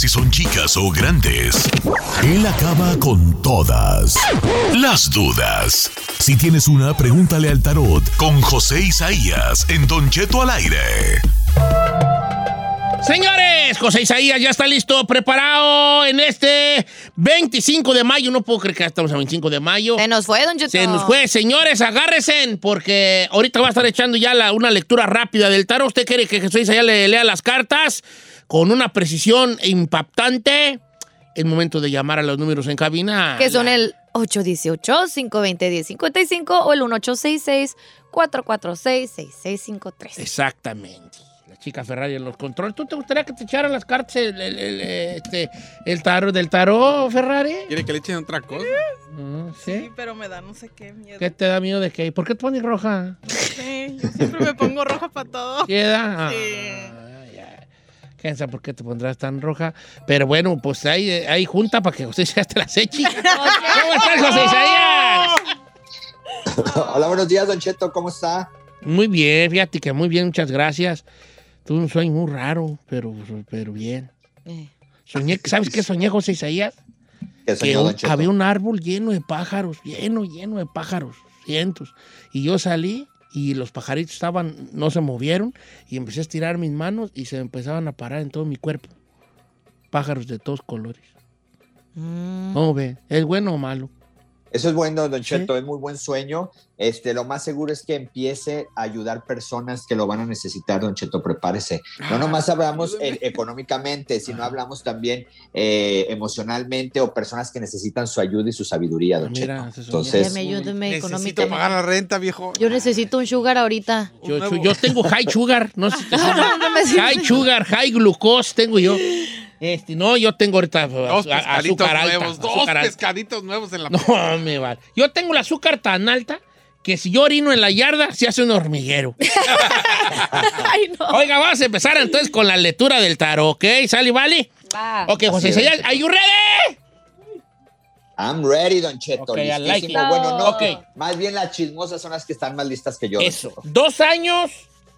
si son chicas o grandes, él acaba con todas las dudas. Si tienes una, pregúntale al tarot con José Isaías en Don Cheto al aire. Señores, José Isaías ya está listo, preparado en este 25 de mayo. No puedo creer que ya estamos a 25 de mayo. Se nos fue, Don Cheto. Se nos fue, señores, agárrense, porque ahorita va a estar echando ya la- una lectura rápida del tarot. ¿Usted quiere que Jesús Isaías le lea las cartas con una precisión impactante? El momento de llamar a los números en cabina. Que son el 818-520-1055 o el 1866-446-6653. Exactamente. La chica Ferrari en los controles. ¿Tú te gustaría que te echaran las cartas el, el- el- este, el tarot del tarot, Ferrari? ¿Quiere que le echen otra cosa? Ah, ¿Sí? Sí, pero me da no sé qué miedo. ¿Qué te da miedo de qué? ¿Por qué te pones roja? Sí, yo siempre me pongo roja para todo. ¿Queda? Sí. Ah. ¿Quién sabe por qué te pondrás tan roja? Pero bueno, pues ahí, ahí junta para que José Isaías te las eche. ¿Cómo estás, José Isaías? Hola, buenos días, Don Cheto, ¿cómo está? Muy bien, fíjate que muy bien, muchas gracias. Tuve un sueño muy raro, pero, pero bien. Eh. Soñé, ¿sabes qué soñé, José Isaías? ¿Qué que soñó, había un árbol lleno de pájaros, lleno, lleno de pájaros, cientos. Y yo salí y los pajaritos estaban, no se movieron y empecé a estirar mis manos y se empezaban a parar en todo mi cuerpo. Pájaros de todos colores. Mm. ¿Cómo ve? ¿Es bueno o malo? Eso es bueno, Don Cheto, es muy buen sueño. Este, lo más seguro es que empiece a ayudar personas que lo van a necesitar, Don Cheto, prepárese. No nomás hablamos eh, económicamente, sino hablamos también eh, emocionalmente o personas que necesitan su ayuda y su sabiduría, Don Mira, Cheto. Entonces, ayúdame Necesito pagar la renta, viejo. Yo necesito un sugar ahorita. Yo, yo tengo high sugar, no sé si te. High sugar, high glucose tengo yo. Este, no, yo tengo ahorita Dos a- pescaditos azúcar alta. nuevos, dos azúcar alta. pescaditos nuevos en la... No, me vale. Yo tengo el azúcar tan alta que si yo orino en la yarda, se hace un hormiguero. Ay, no. Oiga, vamos a empezar entonces con la lectura del tarot, ¿ok? ¿Sale, vale? Va. Ok, José. Isaías, ¿are you ready? I'm ready, Don Cheto. Ok, I like listísimo. it. Bueno, no, Ok. más bien las chismosas son las que están más listas que yo. Eso. Dos años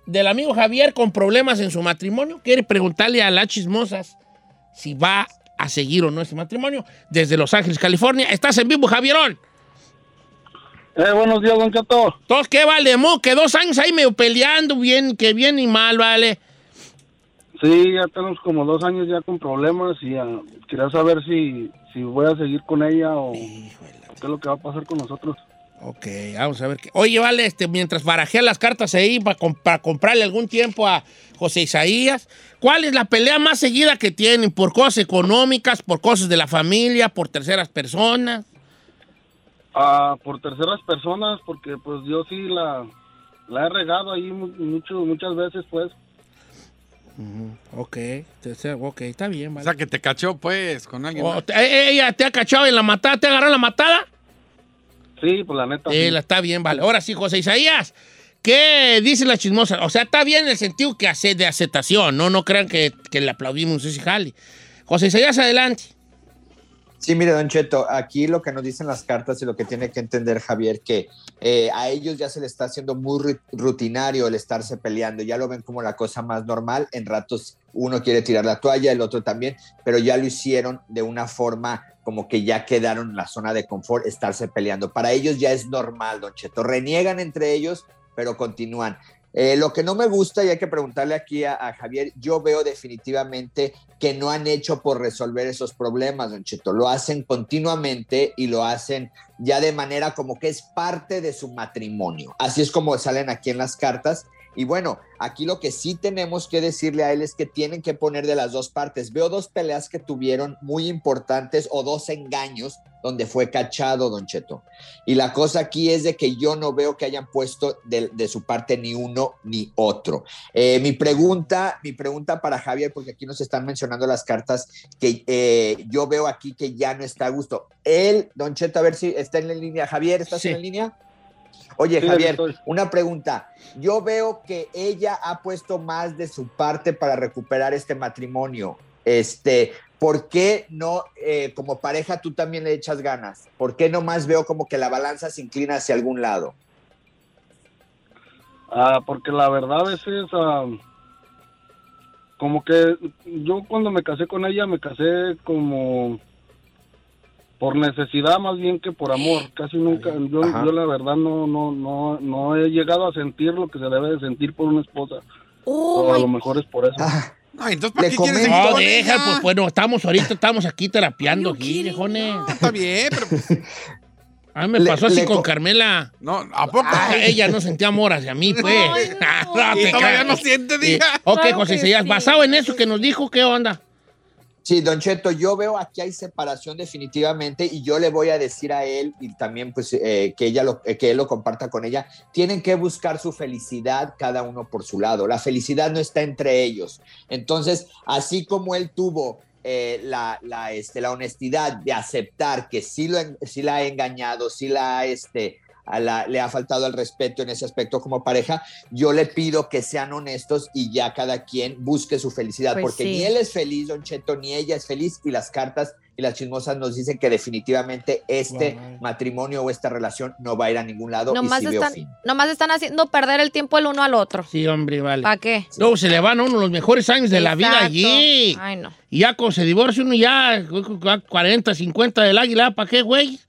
del amigo Javier con problemas en su matrimonio. Quiere preguntarle a las chismosas si va a seguir o no ese matrimonio. Desde Los Ángeles, California. ¿Estás en vivo, Javierón? Eh, buenos días, Don Cheto. Entonces, ¿qué vale, mo? Que dos años ahí medio peleando, bien, que bien y mal, ¿vale? Sí, ya tenemos como dos años ya con problemas y ah, quería saber si, si voy a seguir con ella o qué es lo que va a pasar con nosotros. Ok, vamos a ver qué. Oye, vale, este, mientras barajea las cartas ahí para, para comprarle algún tiempo a José Isaías, ¿cuál es la pelea más seguida que tienen? ¿Por cosas económicas, por cosas de la familia, por terceras personas? Ah, por terceras personas, porque pues yo sí la, la he regado ahí mu- mucho, muchas veces, pues. Ok, ok, está bien, O vale. sea, que te cachó, pues, con alguien. Oh, eh, ¿Ella te ha cachado en la matada? ¿Te agarró en la matada? Sí, pues la neta. Sí, sí. la está bien, vale. Ahora sí, José Isaías, ¿qué dice la chismosa? O sea, está bien en el sentido que hace de aceptación, ¿no? No crean que, que le aplaudimos ese jale. José Isaías, adelante. Sí, mire, Don Cheto, aquí lo que nos dicen las cartas y lo que tiene que entender Javier, que eh, a ellos ya se le está haciendo muy ru- rutinario el estarse peleando, ya lo ven como la cosa más normal, en ratos uno quiere tirar la toalla, el otro también, pero ya lo hicieron de una forma como que ya quedaron en la zona de confort, estarse peleando. Para ellos ya es normal, Don Cheto, reniegan entre ellos, pero continúan. Eh, lo que no me gusta, y hay que preguntarle aquí a, a Javier, yo veo definitivamente que no han hecho por resolver esos problemas, Don Cheto. Lo hacen continuamente y lo hacen ya de manera como que es parte de su matrimonio. Así es como salen aquí en las cartas. Y bueno, aquí lo que sí tenemos que decirle a él es que tienen que poner de las dos partes. Veo dos peleas que tuvieron muy importantes o dos engaños donde fue cachado, Don Cheto. Y la cosa aquí es de que yo no veo que hayan puesto de, de su parte ni uno ni otro. Eh, mi pregunta, mi pregunta para Javier, porque aquí nos están mencionando las cartas que eh, yo veo aquí que ya no está a gusto. Él, Don Cheto, a ver si está en la línea. Javier, ¿estás Sí. en la línea? Oye, Sí, Javier, una pregunta. Yo veo que ella ha puesto más de su parte para recuperar este matrimonio. Este, ¿por qué no, eh, como pareja, tú también le echas ganas? ¿Por qué nomás veo como que la balanza se inclina hacia algún lado? Ah, porque la verdad a veces, ah, como que yo cuando me casé con ella me casé como por necesidad más bien que por amor. Casi nunca, yo, yo la verdad no, no, no, no he llegado a sentir lo que se debe de sentir por una esposa. Oh, o a lo mejor es por eso. No, entonces, ¿para Le qué quieres No, deja, pues bueno, estamos ahorita, estamos aquí you aquí, kidding? viejones. Está bien, pero pues, A mí me Le- pasó así con co- Carmela. no, ¿a poco? Ah, ella no sentía amor hacia mí, pues. Ay, no. No te y todavía no siente, Sí. diga. Ok, Claro José sí. basado en eso que nos dijo, ¿qué onda? Sí, Don Cheto, yo veo aquí hay separación definitivamente y yo le voy a decir a él y también pues eh, que ella lo, eh, que él lo comparta con ella. Tienen que buscar su felicidad cada uno por su lado. La felicidad no está entre ellos. Entonces, así como él tuvo eh, la, este, la honestidad de aceptar que sí, lo, sí la ha engañado, sí la, ha, este, a la- le ha faltado el respeto en ese aspecto como pareja, yo le pido que sean honestos y ya cada quien busque su felicidad, Pues porque sí. ni él es feliz, Don Cheto, ni ella es feliz y las cartas y las chismosas nos dicen que definitivamente este Wow. matrimonio o esta relación no va a ir a ningún lado Nomás y sí están, nomás están haciendo perder el tiempo el uno al otro. Sí, hombre, vale. ¿Para qué? Luego se le van a uno los mejores años de la vida allí. Ay, no. Y ya cuando se divorcia uno ya 40, 50 del águila, ¿para qué, güey?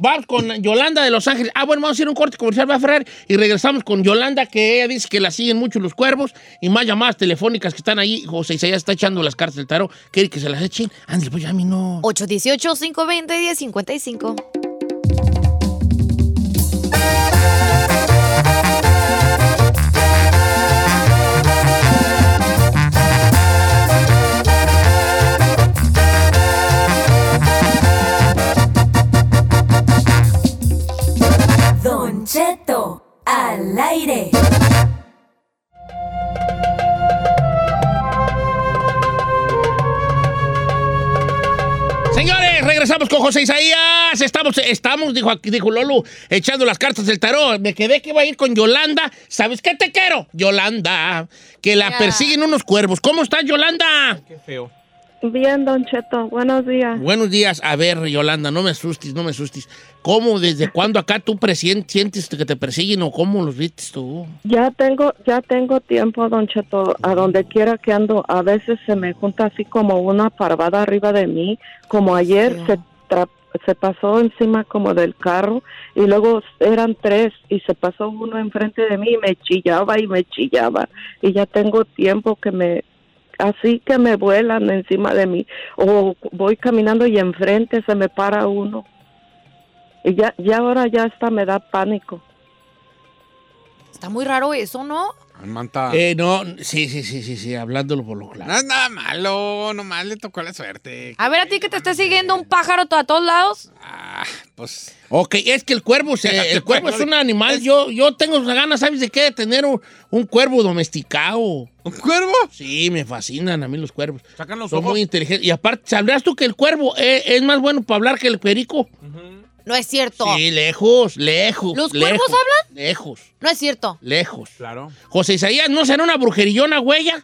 Pues con Yolanda de Los Ángeles. Ah, bueno, vamos a hacer un corte comercial, va a Ferrer. Y regresamos con Yolanda, que ella dice que la siguen mucho los cuervos. Y más llamadas telefónicas que están ahí. José Isaías está echando las cartas del tarot. Quiere que se las echen. Ándale, pues ya a mí no. 818 520 1055 al aire. Señores, regresamos con José Isaías. Estamos, estamos, dijo aquí, dijo Lolo, echando las cartas del tarot. Me quedé que iba a ir con Yolanda. ¿Sabes qué te quiero? Yolanda, que la persiguen unos cuervos. ¿Cómo estás, Yolanda? Qué feo. Bien, Don Cheto, buenos días. Buenos días. A ver, Yolanda, no me asustes, no me asustes. ¿Cómo, desde cuándo acá tú sientes que te persiguen o cómo los viste tú? Ya tengo, ya tengo tiempo, Don Cheto, a donde quiera que ando, a veces se me junta así como una parvada arriba de mí, como ayer se, tra- se pasó encima como del carro y luego eran tres y se pasó uno enfrente de mí y me chillaba y me chillaba y ya tengo tiempo que me así que me vuelan encima de mí o voy caminando y enfrente se me para uno y ya ya ahora ya hasta me da pánico. Está muy raro eso, ¿no? Manta. Eh, no, sí, sí, sí, sí, sí, hablándolo por lo claro. No es nada malo, nomás le tocó la suerte. A ver, a ti que te esté siguiendo un pájaro a todos lados. Ah, pues. Ok, es que el cuervo, se- Fíjate, el cuervo es un animal. Yo, yo tengo ganas, ¿sabes de qué? De tener un, un cuervo domesticado. ¿Un cuervo? Sí, me fascinan a mí los cuervos. Sacan los Son ojos. muy inteligentes. Y aparte, ¿sabrías tú que el cuervo es, es más bueno para hablar que el perico? No es cierto. Sí, lejos, lejos. ¿Los lejos, cuervos hablan? Lejos, No es cierto. lejos. Claro. José Isaías, ¿no será una brujerillona, huella?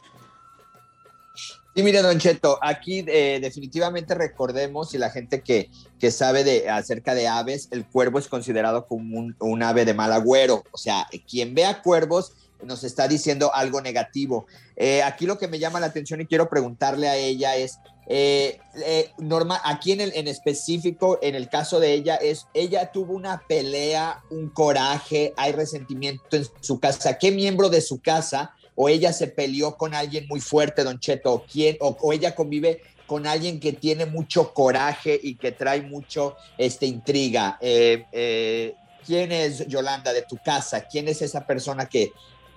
Y mire, Don Cheto, aquí eh, definitivamente recordemos, y la gente que, que sabe de, acerca de aves, el cuervo es considerado como un, un ave de mal agüero. O sea, quien vea cuervos nos está diciendo algo negativo. Eh, aquí lo que me llama la atención y quiero preguntarle a ella es, eh, eh, Norma, aquí en, el, en específico, en el caso de ella, es, ella tuvo una pelea, un coraje, hay resentimiento en su casa. ¿Qué miembro de su casa o ella se peleó con alguien muy fuerte, Don Cheto, o, quién, o, ella convive con alguien que tiene mucho coraje y que trae mucho este, intriga? Eh, ¿Quién es Yolanda de tu casa? ¿Quién es esa persona que,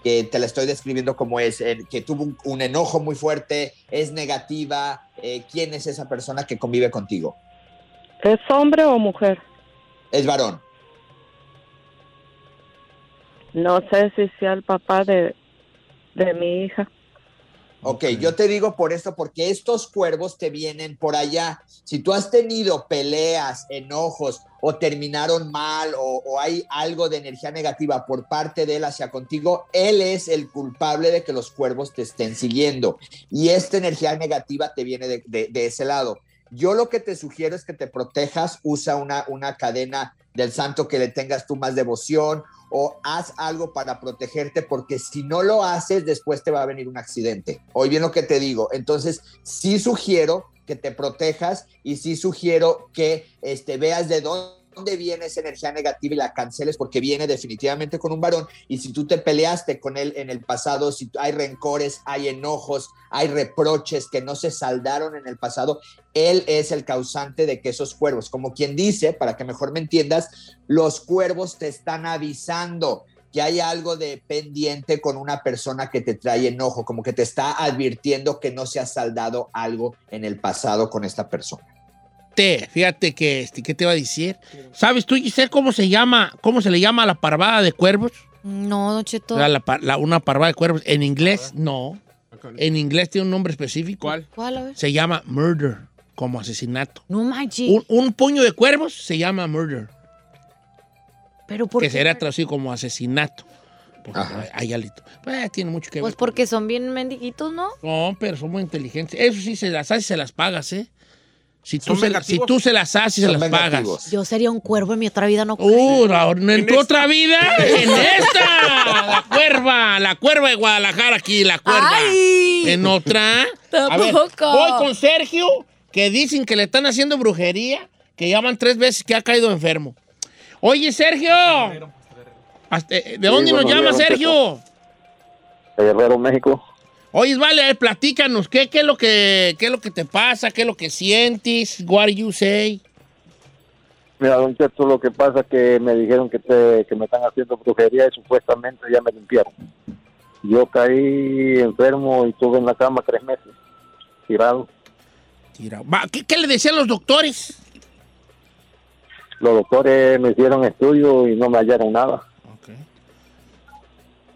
que te la estoy describiendo como es, eh, que tuvo un, un enojo muy fuerte, es negativa. eh, ¿Quién es esa persona que convive contigo? ¿Es hombre o mujer? Es varón. No sé si sea el papá de, de mi hija. Ok, yo te digo por esto, porque estos cuervos te vienen por allá. Si tú has tenido peleas, enojos o terminaron mal o, o hay algo de energía negativa por parte de él hacia contigo, él es el culpable de que los cuervos te estén siguiendo. Y esta energía negativa te viene de, de- de ese lado. Yo lo que te sugiero es que te protejas, usa una, una cadena del santo que le tengas tú más devoción o haz algo para protegerte porque si no lo haces después te va a venir un accidente. Hoy bien lo que te digo. Entonces, sí sugiero que te protejas y sí sugiero que este, veas de dónde viene esa energía negativa y la canceles porque viene definitivamente con un varón y si tú te peleaste con él en el pasado, si hay rencores, hay enojos, hay reproches que no se saldaron en el pasado, él es el causante de que esos cuervos, como quien dice, para que mejor me entiendas, los cuervos te están avisando que hay algo de pendiente con una persona que te trae enojo, como que te está advirtiendo que no se ha saldado algo en el pasado con esta persona. Te, fíjate que, este, ¿qué te iba a decir? ¿Sabes tú, Giselle, cómo se llama, cómo se le llama a la parvada de cuervos? No, Don Cheto. La- la par- la- una parvada de cuervos. En inglés, no. En inglés tiene un nombre específico. ¿Cuál? ¿Cuál? A ver. Se llama murder, como asesinato. No manches. Un, un puño de cuervos se llama murder, Pero ¿por que qué? será traducido como asesinato. Porque hay alito. Pues tiene mucho que Pues ver. porque son bien mendiguitos, ¿no? No, pero son muy inteligentes. Eso sí, se las haces y se las pagas, ¿eh? Si tú, ¿Son se, si vengativos? tú se las haces y se las pagas. Yo sería un cuervo en mi otra vida, no Uh, ahora, en, En tu esta. otra vida, en esta, la cuerva, la cuerva de Guadalajara aquí, la cuerva. Ay. En otra. A ver, voy con Sergio, que dicen que le están haciendo brujería, que ya van tres veces que ha caído enfermo. Oye, Sergio. Eh, ¿De dónde Sí, nos llama, días, Sergio? de Guerrero, México. Oye, vale, a ver, platícanos, ¿qué, qué, es lo que, ¿qué es lo que te pasa? ¿Qué es lo que sientes? What do you say? Mira, don Cheto, lo que pasa es que me dijeron que, te, que me están haciendo brujería y supuestamente ya me limpiaron. Yo caí enfermo y estuve en la cama tres meses, tirado. ¿Qué, qué le decían los doctores? Los doctores me hicieron estudio y no me hallaron nada.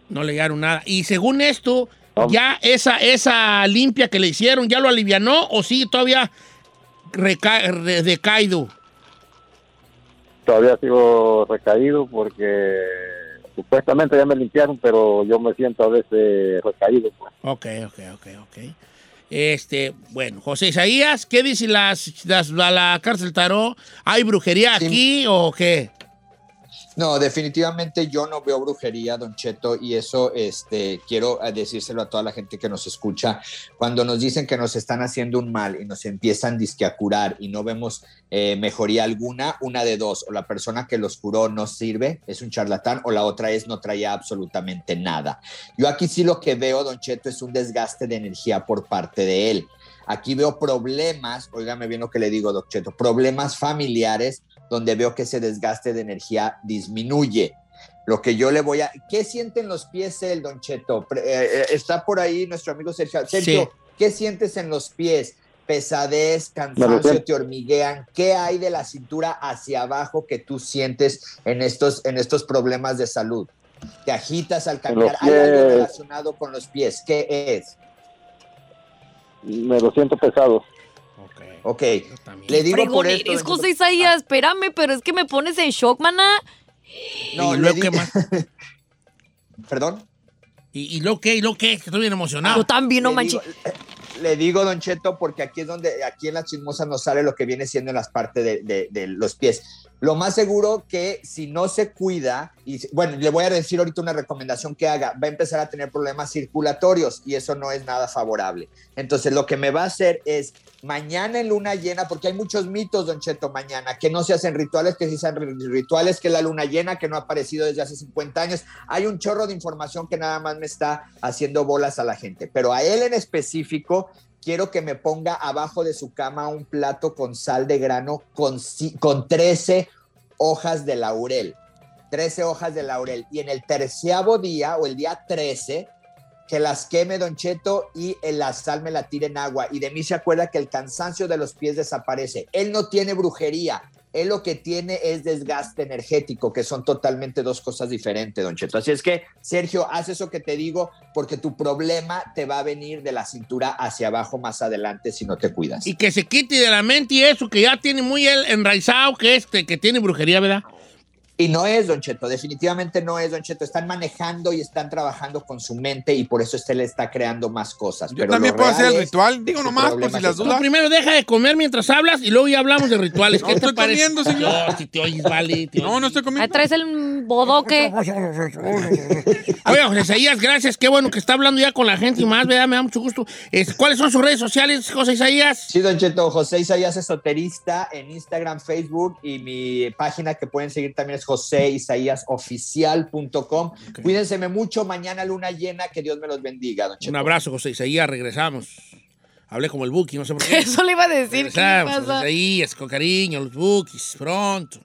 No le llegaron nada. Y según esto, ya esa, esa limpia que le hicieron, ¿ya lo alivianó o sigue todavía reca- re- decaído? Todavía sigo recaído porque supuestamente ya me limpiaron, pero yo me siento a veces recaído. pues. Ok, ok, ok, ok. Este, bueno, José Isaías, ¿qué dice las, las- la, la cárcel tarot? ¿Hay brujería aquí o qué? No, definitivamente yo no veo brujería, Don Cheto, y eso este, quiero eh, decírselo a toda la gente que nos escucha. Cuando nos dicen que nos están haciendo un mal y nos empiezan disque a curar y no vemos eh, mejoría alguna, una de dos, o la persona que los curó no sirve, es un charlatán, o la otra es no traía absolutamente nada. Yo aquí sí lo que veo, Don Cheto, es un desgaste de energía por parte de él. Aquí veo problemas, óigame bien lo que le digo, Don Cheto, problemas familiares donde veo que ese desgaste de energía disminuye. Lo que yo le voy a... ¿Qué sienten los pies él, Don Cheto? Eh, eh, está por ahí nuestro amigo Sergio. Sergio, Sí. ¿qué sientes en los pies? Pesadez, cansancio, te hormiguean. ¿Qué hay de la cintura hacia abajo que tú sientes en estos, en estos problemas de salud? ¿Te agitas al caminar? ¿Hay algo relacionado con los pies? ¿Qué es? Me lo siento pesado. Ok. Le digo por esto. Isaías, espérame, pero es que me pones en shock, maná. No, ¿Y le luego di- qué más? ¿Perdón? ¿Y, y luego qué? ¿Y qué? Que Estoy bien emocionado. Yo también, no Le manches. digo- Le digo, Don Cheto, porque aquí es donde, aquí en las chismosas nos sale lo que viene siendo en las partes de, de- de los pies. Lo más seguro que si no se cuida, y bueno, le voy a decir ahorita una recomendación que haga, va a empezar a tener problemas circulatorios y eso no es nada favorable. Entonces, lo que me va a hacer es mañana en luna llena, porque hay muchos mitos, Don Cheto, mañana, que no se hacen rituales, que sí se hacen ri- rituales, que la luna llena, que no ha aparecido desde hace 50 años. Hay un chorro de información que nada más me está haciendo bolas a la gente, pero a él en específico quiero que me ponga abajo de su cama un plato con sal de grano con, con 13 hojas de laurel. 13 hojas de laurel. Y en el terceavo día o el día 13, que las queme Don Cheto y en la sal me la tire en agua. Y de mí se acuerda que el cansancio de los pies desaparece. Él no tiene brujería. Él lo que tiene es desgaste energético, que son totalmente dos cosas diferentes, Don Cheto. Así es que, Sergio, haz eso que te digo, porque tu problema te va a venir de la cintura hacia abajo más adelante si no te cuidas. Y que se quite de la mente y eso, que ya tiene muy enraizado, que este, que tiene brujería, ¿verdad? Y no es, Don Cheto, definitivamente no es, Don Cheto. Están manejando y están trabajando con su mente y por eso usted le está creando más cosas. Yo también puedo hacer el ritual, digo nomás, por si las Tú dudas. primero deja de comer mientras hablas y luego ya hablamos de rituales. ¿Qué No te estoy parece? comiendo, señor. No, si te oyes, vale. te No, oyes. no estoy comiendo. Ahí traes el bodoque. Oiga, José Isaías, gracias. Qué bueno que está hablando ya con la gente y más, ¿verdad? Me da mucho gusto. Es- ¿Cuáles son sus redes sociales, José Isaías? Sí, Don Cheto, José Isaías Esoterista en Instagram, Facebook y mi página que pueden seguir también es joseisaíasoficial.com. Cuídense mucho, mañana luna llena, que Dios me los bendiga, Don. Un abrazo, José Isaías. Regresamos. Hablé como el Buki, no sé por qué. Eso le iba a decir. ¿Qué Regresamos, pasa? José Isaías, con cariño, los Bukis, pronto.